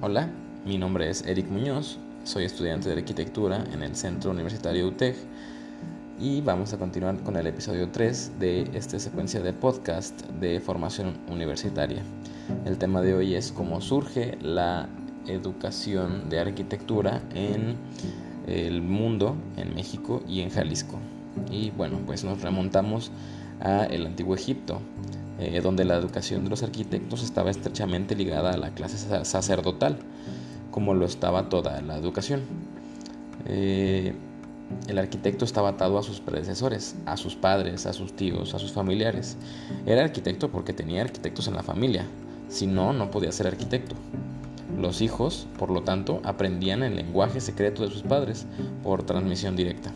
Hola, mi nombre es Eric Muñoz, soy estudiante de arquitectura en el Centro Universitario UTEG y vamos a continuar con el episodio 3 de esta secuencia de podcast de formación universitaria. El tema de hoy es cómo surge la educación de arquitectura en el mundo, en México y en Jalisco. Y bueno, pues nos remontamos a el antiguo Egipto, eh, donde la educación de los arquitectos estaba estrechamente ligada a la clase sacerdotal, como lo estaba toda la educación. Eh, el arquitecto estaba atado a sus predecesores, a sus padres, a sus tíos, a sus familiares. Era arquitecto porque tenía arquitectos en la familia, si no, no podía ser arquitecto. Los hijos, por lo tanto, aprendían el lenguaje secreto de sus padres por transmisión directa.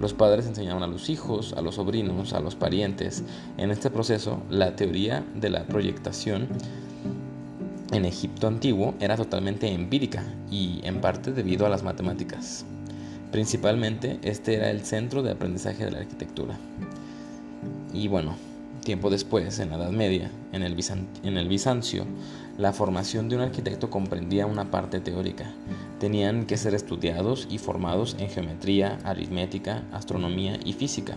Los padres enseñaban a los hijos, a los sobrinos, a los parientes. En este proceso, la teoría de la proyectación en Egipto antiguo era totalmente empírica y en parte debido a las matemáticas. Principalmente este era el centro de aprendizaje de la arquitectura. Y bueno, tiempo después, en la Edad Media, en el, en el Bizancio, la formación de un arquitecto comprendía una parte teórica, tenían que ser estudiados y formados en geometría, aritmética, astronomía y física.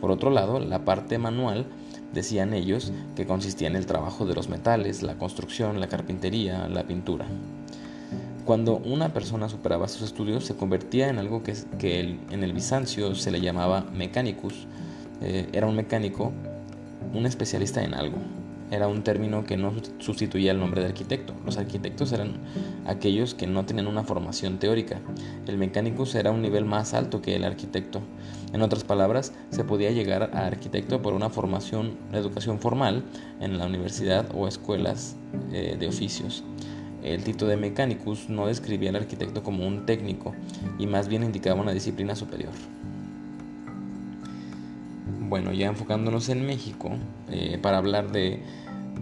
Por otro lado, la parte manual, decían ellos, que consistía en el trabajo de los metales, la construcción, la carpintería, la pintura. Cuando una persona superaba sus estudios, se convertía en algo que, en el Bizancio se le llamaba mecanicus. Eh, era un mecánico, un especialista en algo era un término que no sustituía el nombre de arquitecto. Los arquitectos eran aquellos que no tenían una formación teórica. El mecánico era un nivel más alto que el arquitecto. En otras palabras, se podía llegar a arquitecto por una formación, educación formal en la universidad o escuelas eh, de oficios. El título de mecanicus no describía al arquitecto como un técnico y más bien indicaba una disciplina superior. Bueno, ya enfocándonos en México, eh, para hablar de,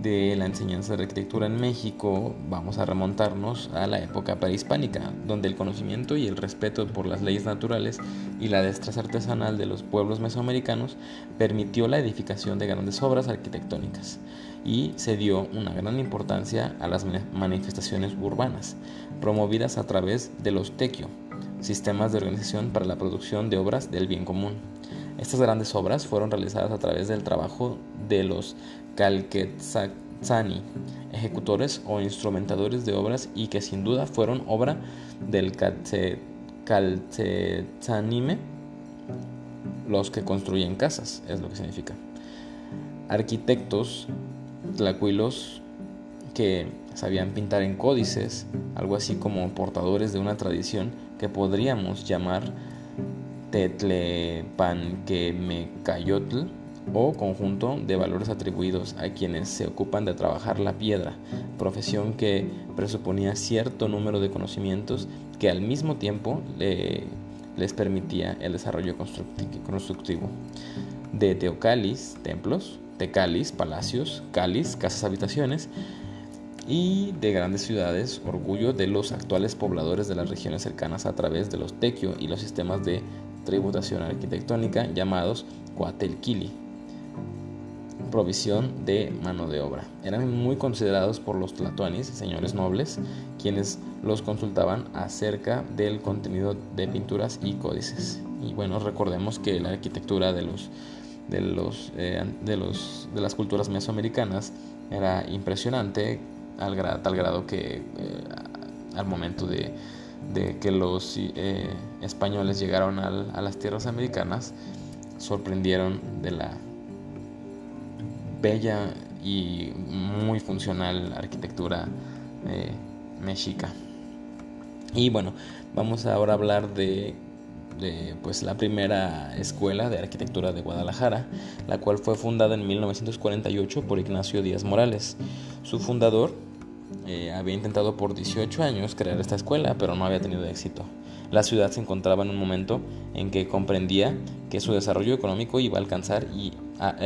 de, la enseñanza de arquitectura en México, vamos a remontarnos a la época prehispánica, donde el conocimiento y el respeto por las leyes naturales y la destreza artesanal de los pueblos mesoamericanos permitió la edificación de grandes obras arquitectónicas y se dio una gran importancia a las manifestaciones urbanas, promovidas a través de los tequio, sistemas de organización para la producción de obras del bien común. Estas grandes obras fueron realizadas a través del trabajo de los Calquetzani, ejecutores o instrumentadores de obras y que sin duda fueron obra del Calquetzanime, los que construyen casas, es lo que significa. Arquitectos tlacuilos que sabían pintar en códices, algo así como portadores de una tradición que podríamos llamar Tetlepanquemecayotl o conjunto de valores atribuidos a quienes se ocupan de trabajar la piedra, profesión que presuponía cierto número de conocimientos que al mismo tiempo les permitía el desarrollo constructivo. De teocalis, templos, tecalis, palacios, calis, casas habitaciones, y de grandes ciudades, orgullo de los actuales pobladores de las regiones cercanas a través de los tequio y los sistemas de tributación arquitectónica llamados Coatelquili, provisión de mano de obra. Eran muy considerados por los tlatoanis, señores nobles, quienes los consultaban acerca del contenido de pinturas y códices. Y bueno, recordemos que la arquitectura de los de los, eh, de, los de las culturas mesoamericanas era impresionante al tal grado que eh, al momento de de que los eh, españoles llegaron a las tierras americanas sorprendieron de la bella y muy funcional arquitectura eh, mexica. Y bueno, vamos ahora a hablar de, de, pues, la primera escuela de arquitectura de Guadalajara, la cual fue fundada en 1948 por Ignacio Díaz Morales. Su fundador, eh, había intentado por 18 años crear esta escuela, pero no había tenido éxito. La ciudad se encontraba en un momento en que comprendía que su desarrollo económico iba a alcanzar y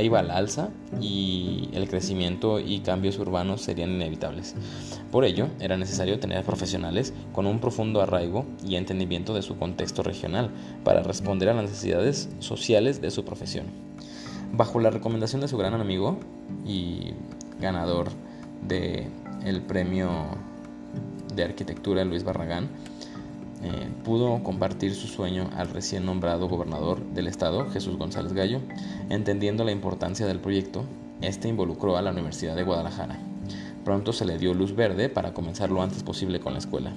iba al alza y el crecimiento y cambios urbanos serían inevitables. Por ello, era necesario tener profesionales con un profundo arraigo y entendimiento de su contexto regional para responder a las necesidades sociales de su profesión. Bajo la recomendación de su gran amigo y ganador de el premio de Arquitectura Luis Barragán eh, pudo compartir su sueño al recién nombrado gobernador del estado, Jesús González Gallo, entendiendo la importancia del proyecto, este involucró a la Universidad de Guadalajara. Pronto se le dio luz verde para comenzar lo antes posible con la escuela.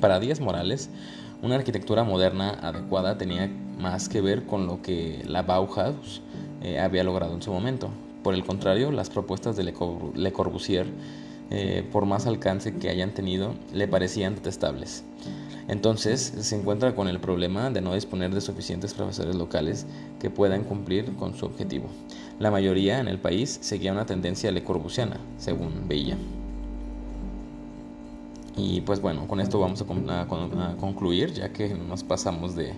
Para Díaz Morales, una arquitectura moderna adecuada tenía más que ver con lo que la Bauhaus eh, había logrado en su momento. Por el contrario, las propuestas de Le Corbusier eh, por más alcance que hayan tenido, le parecían detestables. Entonces se encuentra con el problema de no disponer de suficientes profesores locales que puedan cumplir con su objetivo. La mayoría en el país seguía una tendencia le corbusiana, según veía. Y pues bueno, con esto vamos a, concluir, ya que nos pasamos de,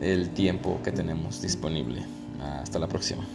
del tiempo que tenemos disponible. Hasta la próxima.